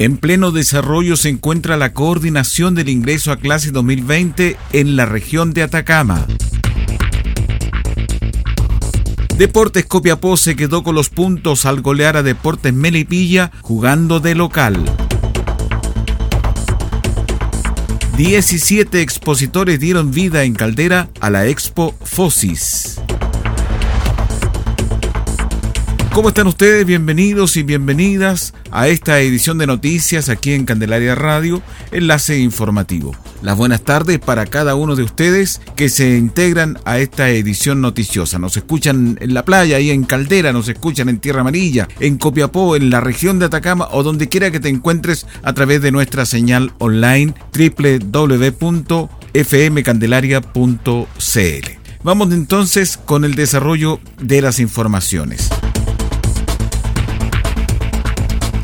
En pleno desarrollo se encuentra la coordinación del ingreso a clase 2020 en la región de Atacama. Deportes Copiapó se quedó con los puntos al golear a Deportes Melipilla jugando de local. 17 expositores dieron vida en Caldera a la Expo Fosis. ¿Cómo están ustedes? Bienvenidos y bienvenidas a esta edición de noticias aquí en Candelaria Radio, enlace informativo. Las buenas tardes para cada uno de ustedes que se integran a esta edición noticiosa. Nos escuchan en la playa, ahí en Caldera, nos escuchan en Tierra Amarilla, en Copiapó, en la región de Atacama o donde quiera que te encuentres a través de nuestra señal online www.fmcandelaria.cl. Vamos entonces con el desarrollo de las informaciones.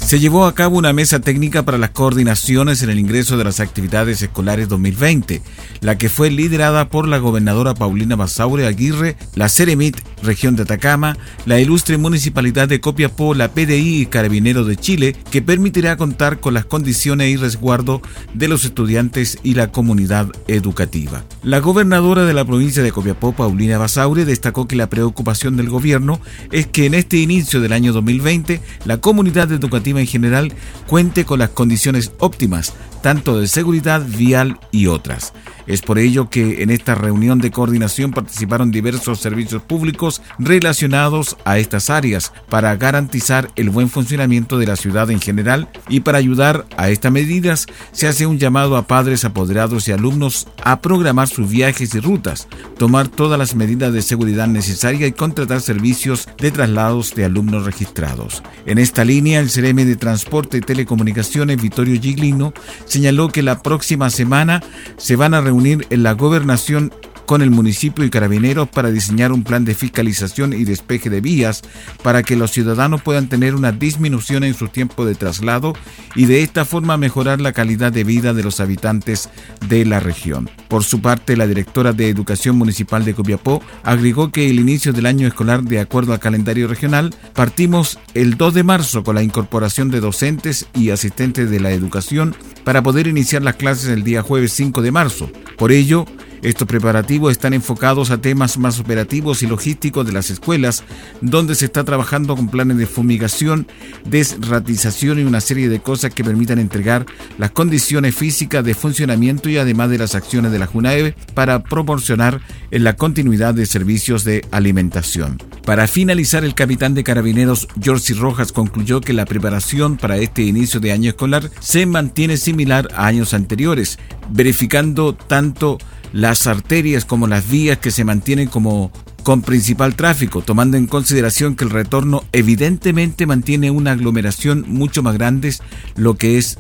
Se llevó a cabo una mesa técnica para las coordinaciones en el ingreso de las actividades escolares 2020, la que fue liderada por la gobernadora Paulina Basaure Aguirre, la Ceremit, región de Atacama, la ilustre municipalidad de Copiapó, la PDI y Carabineros de Chile, que permitirá contar con las condiciones y resguardo de los estudiantes y la comunidad educativa. La gobernadora de la provincia de Copiapó, Paulina Basaure, destacó que la preocupación del gobierno es que en este inicio del año 2020 la comunidad educativa en general cuente con las condiciones óptimas, tanto de seguridad vial y otras. Es por ello que en esta reunión de coordinación participaron diversos servicios públicos relacionados a estas áreas para garantizar el buen funcionamiento de la ciudad en general y para ayudar a estas medidas se hace un llamado a padres, apoderados y alumnos a programar sus viajes y rutas, tomar todas las medidas de seguridad necesarias y contratar servicios de traslados de alumnos registrados. En esta línea, el CRM de Transporte y Telecomunicaciones, Vittorio Giglino, señaló que la próxima semana se van a reunir unir en la gobernación con el municipio y carabineros para diseñar un plan de fiscalización y despeje de vías para que los ciudadanos puedan tener una disminución en su tiempo de traslado y de esta forma mejorar la calidad de vida de los habitantes de la región. Por su parte, la directora de Educación Municipal de Copiapó agregó que el inicio del año escolar, de acuerdo al calendario regional, partimos el 2 de marzo con la incorporación de docentes y asistentes de la educación para poder iniciar las clases el día jueves 5 de marzo. Por ello, estos preparativos están enfocados a temas más operativos y logísticos de las escuelas, donde se está trabajando con planes de fumigación, desratización y una serie de cosas que permitan entregar las condiciones físicas de funcionamiento y además de las acciones de la JUNAEV para proporcionar en la continuidad de servicios de alimentación. Para finalizar, el capitán de carabineros George Rojas concluyó que la preparación para este inicio de año escolar se mantiene similar a años anteriores, verificando tanto las arterias como las vías que se mantienen como con principal tráfico, tomando en consideración que el retorno evidentemente mantiene una aglomeración mucho más grande, lo que es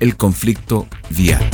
el conflicto vial.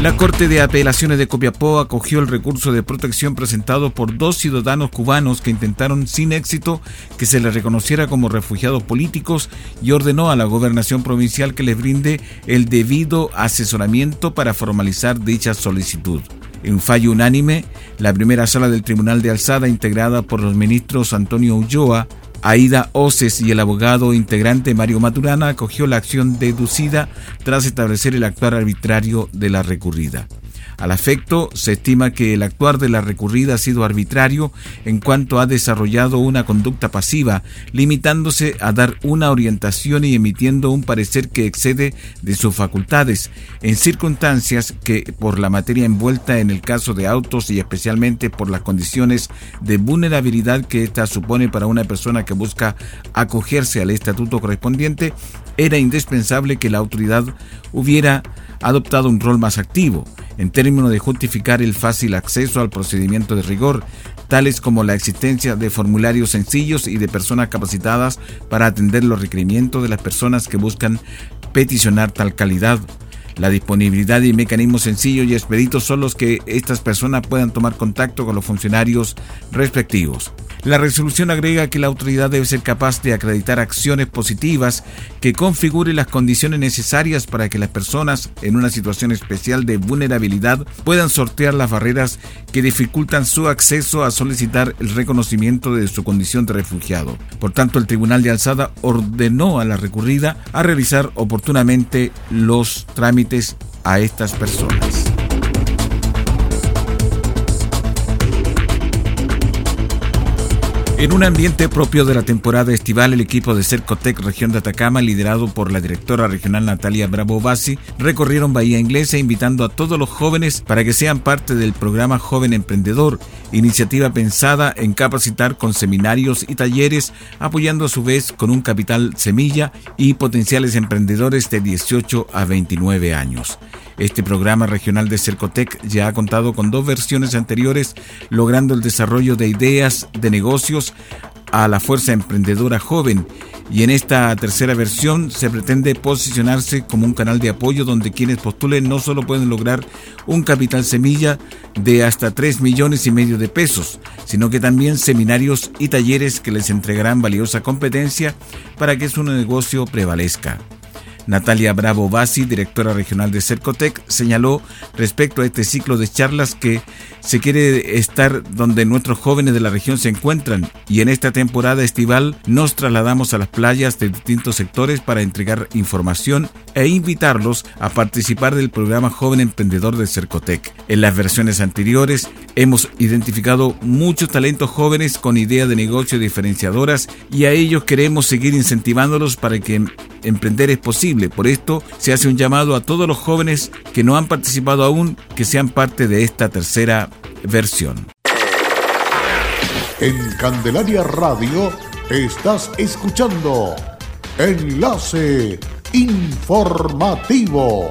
La Corte de Apelaciones de Copiapó acogió el recurso de protección presentado por dos ciudadanos cubanos que intentaron sin éxito que se les reconociera como refugiados políticos y ordenó a la gobernación provincial que les brinde el debido asesoramiento para formalizar dicha solicitud. En fallo unánime, la primera sala del Tribunal de Alzada, integrada por los ministros Antonio Ulloa, Aida Oces y el abogado integrante Mario Maturana acogió la acción deducida tras establecer el actuar arbitrario de la recurrida. Al afecto, se estima que el actuar de la recurrida ha sido arbitrario en cuanto ha desarrollado una conducta pasiva, limitándose a dar una orientación y emitiendo un parecer que excede de sus facultades, en circunstancias que, por la materia envuelta en el caso de autos y especialmente por las condiciones de vulnerabilidad que ésta supone para una persona que busca acogerse al estatuto correspondiente, era indispensable que la autoridad hubiera adoptado un rol más activo, en términos de justificar el fácil acceso al procedimiento de rigor, tales como la existencia de formularios sencillos y de personas capacitadas para atender los requerimientos de las personas que buscan peticionar tal calidad. La disponibilidad y mecanismos sencillos y expeditos son los que estas personas puedan tomar contacto con los funcionarios respectivos. La resolución agrega que la autoridad debe ser capaz de acreditar acciones positivas que configuren las condiciones necesarias para que las personas en una situación especial de vulnerabilidad puedan sortear las barreras que dificultan su acceso a solicitar el reconocimiento de su condición de refugiado. Por tanto, el Tribunal de Alzada ordenó a la recurrida a realizar oportunamente los trámites a estas personas. En un ambiente propio de la temporada estival, el equipo de Cercotec Región de Atacama, liderado por la directora regional Natalia Bravo Bassi, recorrieron Bahía Inglesa invitando a todos los jóvenes para que sean parte del programa Joven Emprendedor, iniciativa pensada en capacitar con seminarios y talleres, apoyando a su vez con un capital semilla y potenciales emprendedores de 18 a 29 años. Este programa regional de Cercotec ya ha contado con dos versiones anteriores, logrando el desarrollo de ideas de negocios a la fuerza emprendedora joven y en esta tercera versión se pretende posicionarse como un canal de apoyo donde quienes postulen no solo pueden lograr un capital semilla de hasta 3 millones y medio de pesos, sino que también seminarios y talleres que les entregarán valiosa competencia para que su negocio prevalezca. Natalia Bravo Basi, directora regional de Cercotec, señaló respecto a este ciclo de charlas que se quiere estar donde nuestros jóvenes de la región se encuentran y en esta temporada estival nos trasladamos a las playas de distintos sectores para entregar información e invitarlos a participar del programa Joven Emprendedor de Cercotec. En las versiones anteriores hemos identificado muchos talentos jóvenes con ideas de negocio diferenciadoras y a ellos queremos seguir incentivándolos para que emprender es posible. Por esto se hace un llamado a todos los jóvenes que no han participado aún que sean parte de esta tercera versión. En Candelaria Radio estás escuchando Enlace Informativo.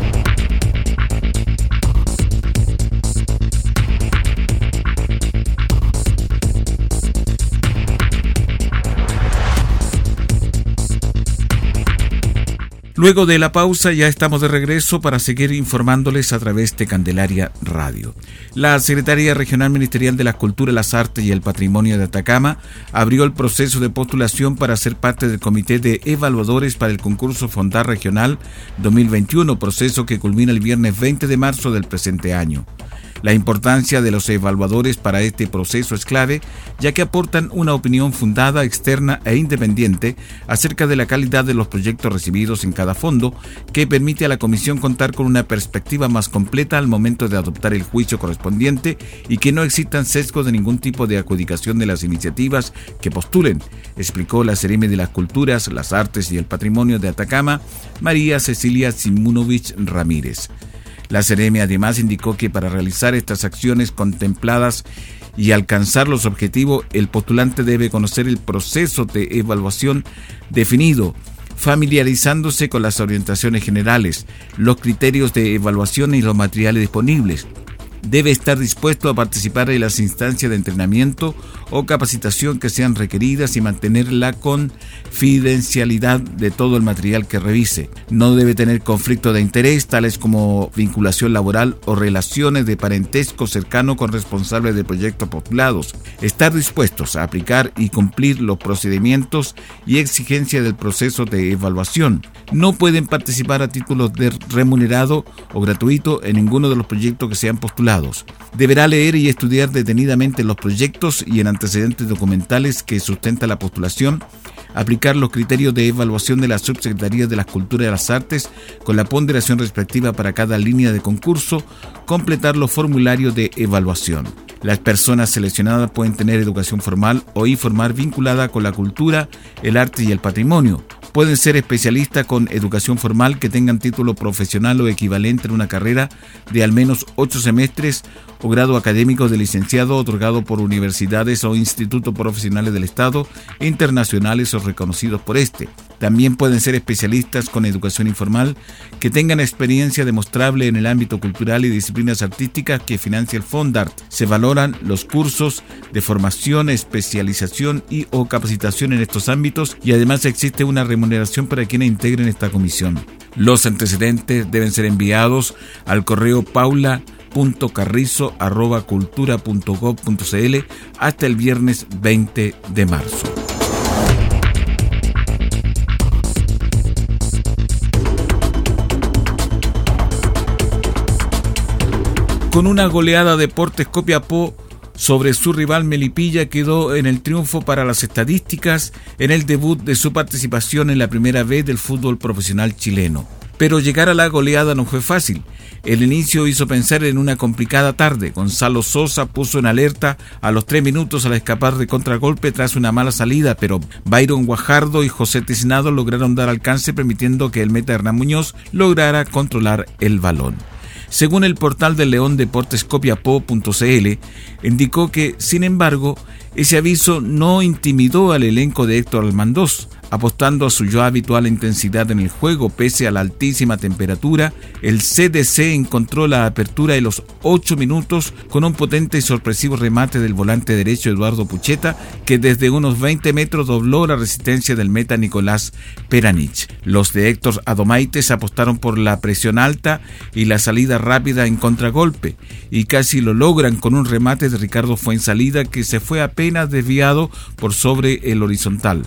Luego de la pausa ya estamos de regreso para seguir informándoles a través de Candelaria Radio. La Secretaría Regional Ministerial de la Cultura, las Artes y el Patrimonio de Atacama abrió el proceso de postulación para ser parte del Comité de Evaluadores para el concurso Fondar Regional 2021, proceso que culmina el viernes 20 de marzo del presente año. La importancia de los evaluadores para este proceso es clave, ya que aportan una opinión fundada, externa e independiente acerca de la calidad de los proyectos recibidos en cada fondo, que permite a la Comisión contar con una perspectiva más completa al momento de adoptar el juicio correspondiente y que no existan sesgos de ningún tipo de adjudicación de las iniciativas que postulen, explicó la Seremi de las Culturas, las Artes y el Patrimonio de Atacama, María Cecilia Simunovich Ramírez. La Ceremi además indicó que para realizar estas acciones contempladas y alcanzar los objetivos, el postulante debe conocer el proceso de evaluación definido, familiarizándose con las orientaciones generales, los criterios de evaluación y los materiales disponibles, debe estar dispuesto a participar en las instancias de entrenamiento o capacitación que sean requeridas y mantener la confidencialidad de todo el material que revise. No debe tener conflicto de interés, tales como vinculación laboral o relaciones de parentesco cercano con responsables de proyectos postulados. Estar dispuestos a aplicar y cumplir los procedimientos y exigencias del proceso de evaluación. No pueden participar a título de remunerado o gratuito en ninguno de los proyectos que sean postulados Deberá leer y estudiar detenidamente los proyectos y en antecedentes documentales que sustenta la postulación, aplicar los criterios de evaluación de la Subsecretaría de las Culturas y las Artes con la ponderación respectiva para cada línea de concurso, completar los formularios de evaluación. Las personas seleccionadas pueden tener educación formal o informal vinculada con la cultura, el arte y el patrimonio, Pueden ser especialistas con educación formal que tengan título profesional o equivalente en una carrera de al menos ocho semestres o grado académico de licenciado otorgado por universidades o institutos profesionales del Estado, internacionales o reconocidos por este. También pueden ser especialistas con educación informal que tengan experiencia demostrable en el ámbito cultural y disciplinas artísticas que financia el Fondart. Se valoran los cursos de formación, especialización y o capacitación en estos ámbitos y además existe una remuneración para quienes integren esta comisión. Los antecedentes deben ser enviados al correo paula.carrizo.cultura.gov.cl hasta el viernes 20 de marzo. Con una goleada Deportes Copiapó sobre su rival Melipilla quedó en el triunfo para las estadísticas en el debut de su participación en la primera vez del fútbol profesional chileno. Pero llegar a la goleada no fue fácil. El inicio hizo pensar en una complicada tarde. Gonzalo Sosa puso en alerta a los tres minutos al escapar de contragolpe tras una mala salida, pero Byron Guajardo y José Tiznado lograron dar alcance permitiendo que el meta Hernán Muñoz lograra controlar el balón. Según el portal del León Deportes Copiapó.cl, indicó que, sin embargo, ese aviso no intimidó al elenco de Héctor Almandós, apostando a su ya habitual intensidad en el juego pese a la altísima temperatura, el CDC encontró la apertura de los 8 minutos con un potente y sorpresivo remate del volante derecho Eduardo Pucheta, que desde unos 20 metros dobló la resistencia del meta Nicolás Peranich. Los de Héctor Adomaites apostaron por la presión alta y la salida rápida en contragolpe, y casi lo logran con un remate de Ricardo Fuensalida que se fue apenas desviado por sobre el horizontal.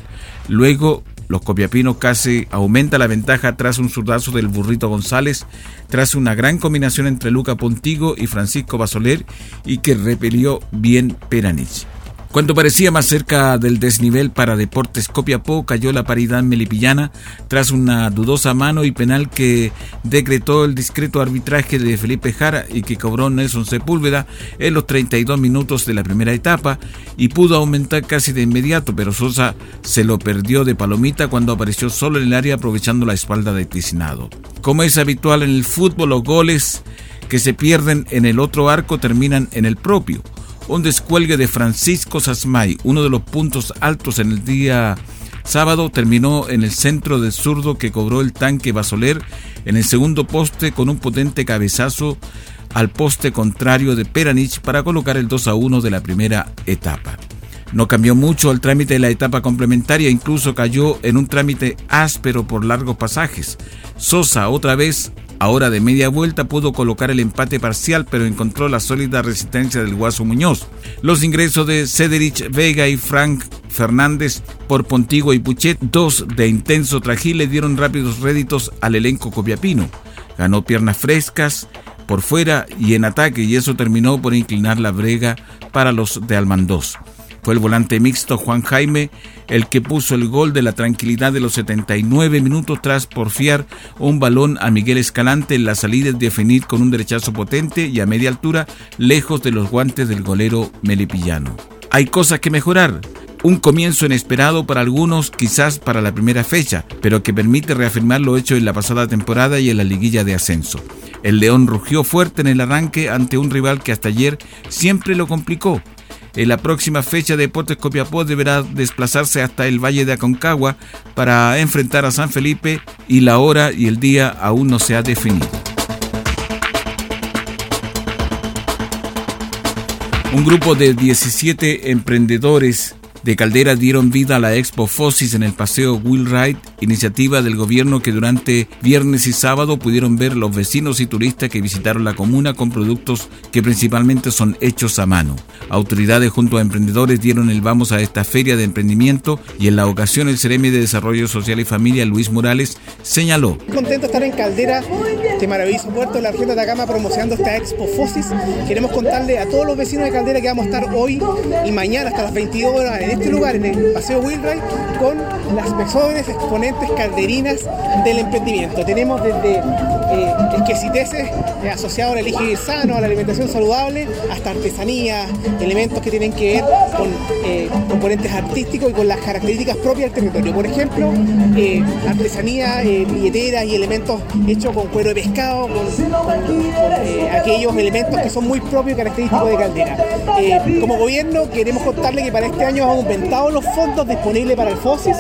Luego, los copiapinos casi aumenta la ventaja tras un zurdazo del burrito González, tras una gran combinación entre Luca Pontigo y Francisco Basoler y que repelió bien Peranich. Cuando parecía más cerca del desnivel para Deportes Copiapó, cayó la paridad melipillana tras una dudosa mano y penal que decretó el discreto arbitraje de Felipe Jara y que cobró Nelson Sepúlveda en los 32 minutos de la primera etapa y pudo aumentar casi de inmediato, pero Sosa se lo perdió de palomita cuando apareció solo en el área aprovechando la espalda de Ticinado. Como es habitual en el fútbol, los goles que se pierden en el otro arco terminan en el propio un descuelgue de Francisco Sasmay, uno de los puntos altos en el día sábado, terminó en el centro del zurdo que cobró el tanque Basoler en el segundo poste con un potente cabezazo al poste contrario de Peranich para colocar el 2 a 1 de la primera etapa. No cambió mucho el trámite de la etapa complementaria, incluso cayó en un trámite áspero por largos pasajes. Sosa otra vez Ahora de media vuelta pudo colocar el empate parcial, pero encontró la sólida resistencia del Guaso Muñoz. Los ingresos de Cederich Vega y Frank Fernández por Pontigo y Puchet, dos de intenso trajín, le dieron rápidos réditos al elenco copiapino. Ganó piernas frescas, por fuera y en ataque y eso terminó por inclinar la brega para los de Almandós. Fue el volante mixto Juan Jaime el que puso el gol de la tranquilidad de los 79 minutos tras porfiar un balón a Miguel Escalante en la salida de definir con un derechazo potente y a media altura lejos de los guantes del golero melipillano. Hay cosas que mejorar, un comienzo inesperado para algunos, quizás para la primera fecha, pero que permite reafirmar lo hecho en la pasada temporada y en la liguilla de ascenso. El León rugió fuerte en el arranque ante un rival que hasta ayer siempre lo complicó. En la próxima fecha Deportes Copiapó deberá desplazarse hasta el Valle de Aconcagua para enfrentar a San Felipe y la hora y el día aún no se ha definido. Un grupo de 17 emprendedores de Caldera dieron vida a la Expo Fosis en el Paseo Wheelwright, iniciativa del gobierno que durante viernes y sábado pudieron ver los vecinos y turistas que visitaron la comuna con productos que principalmente son hechos a mano. Autoridades junto a emprendedores dieron el vamos a esta feria de emprendimiento y en la ocasión el Ceremi de Desarrollo Social y Familia, Luis Morales, señaló. Contento estar en Caldera, este maravilloso puerto la región de Atacama promocionando esta Expo Fosis. Queremos contarle a todos los vecinos de Caldera que vamos a estar hoy y mañana hasta las 22 horas este lugar, en el Paseo Wheelwright, con las mejores exponentes calderinas del emprendimiento. Tenemos desde eh, exquisiteces eh, asociados al elige sano, a la alimentación saludable, hasta artesanía, elementos que tienen que ver con eh, componentes artísticos y con las características propias del territorio. Por ejemplo, eh, artesanía, billeteras y elementos hechos con cuero de pescado, con, aquellos elementos que son muy propios y característicos de Caldera. como gobierno queremos contarle que para este año hemos aumentado los fondos disponibles para el FOSIS,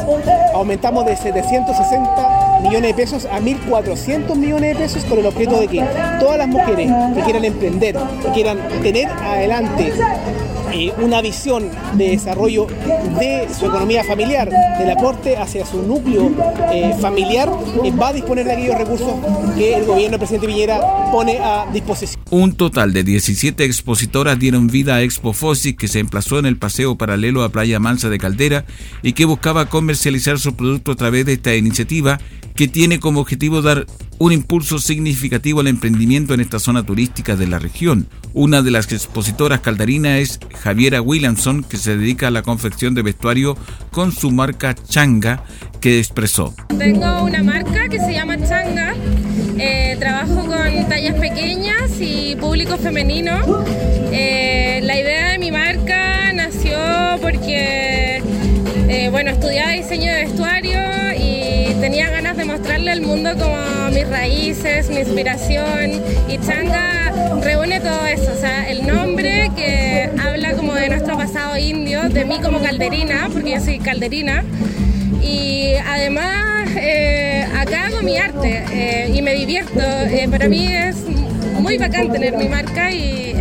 aumentamos de 760 millones de pesos a 1.400 millones de pesos con el objeto de que todas las mujeres que quieran emprender, que quieran tener adelante eh, una visión de desarrollo de su economía familiar, del aporte hacia su núcleo eh, familiar, eh, va a disponer de aquellos recursos que el gobierno del presidente Piñera pone a disposición. Un total de 17 expositoras dieron vida a Expo Fosis que se emplazó en el paseo paralelo a Playa Mansa de Caldera y que buscaba comercializar su producto a través de esta iniciativa que tiene como objetivo dar un impulso significativo al emprendimiento en esta zona turística de la región. Una de las expositoras caldarinas es Javiera Williamson, que se dedica a la confección de vestuario con su marca Changa, que expresó. Tengo una marca que se llama Changa. Eh, trabajo con tallas pequeñas y público femenino. Eh, la idea de mi marca nació porque, eh, bueno, estudiaba diseño de vestuario tenía ganas de mostrarle al mundo como mis raíces, mi inspiración y Changa reúne todo eso, o sea, el nombre que habla como de nuestro pasado indio, de mí como calderina, porque yo soy calderina, y además acá hago mi arte eh, y me divierto, eh, para mí es muy bacán tener mi marca y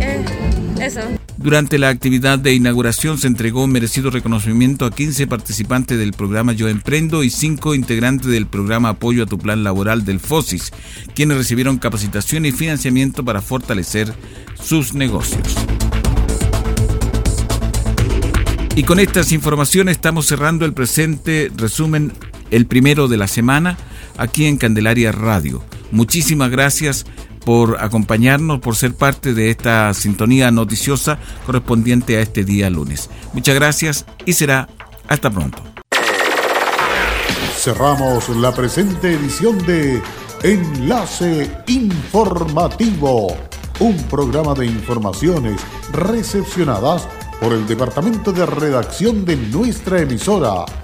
eso. Durante la actividad de inauguración se entregó merecido reconocimiento a 15 participantes del programa Yo Emprendo y 5 integrantes del programa Apoyo a tu Plan Laboral del FOSIS, quienes recibieron capacitación y financiamiento para fortalecer sus negocios. Y con estas informaciones estamos cerrando el presente resumen, el primero de la semana, aquí en Candelaria Radio. Muchísimas gracias por acompañarnos, por ser parte de esta sintonía noticiosa correspondiente a este día lunes. Muchas gracias y será hasta pronto. Cerramos la presente edición de Enlace Informativo, un programa de informaciones recepcionadas por el Departamento de Redacción de nuestra emisora.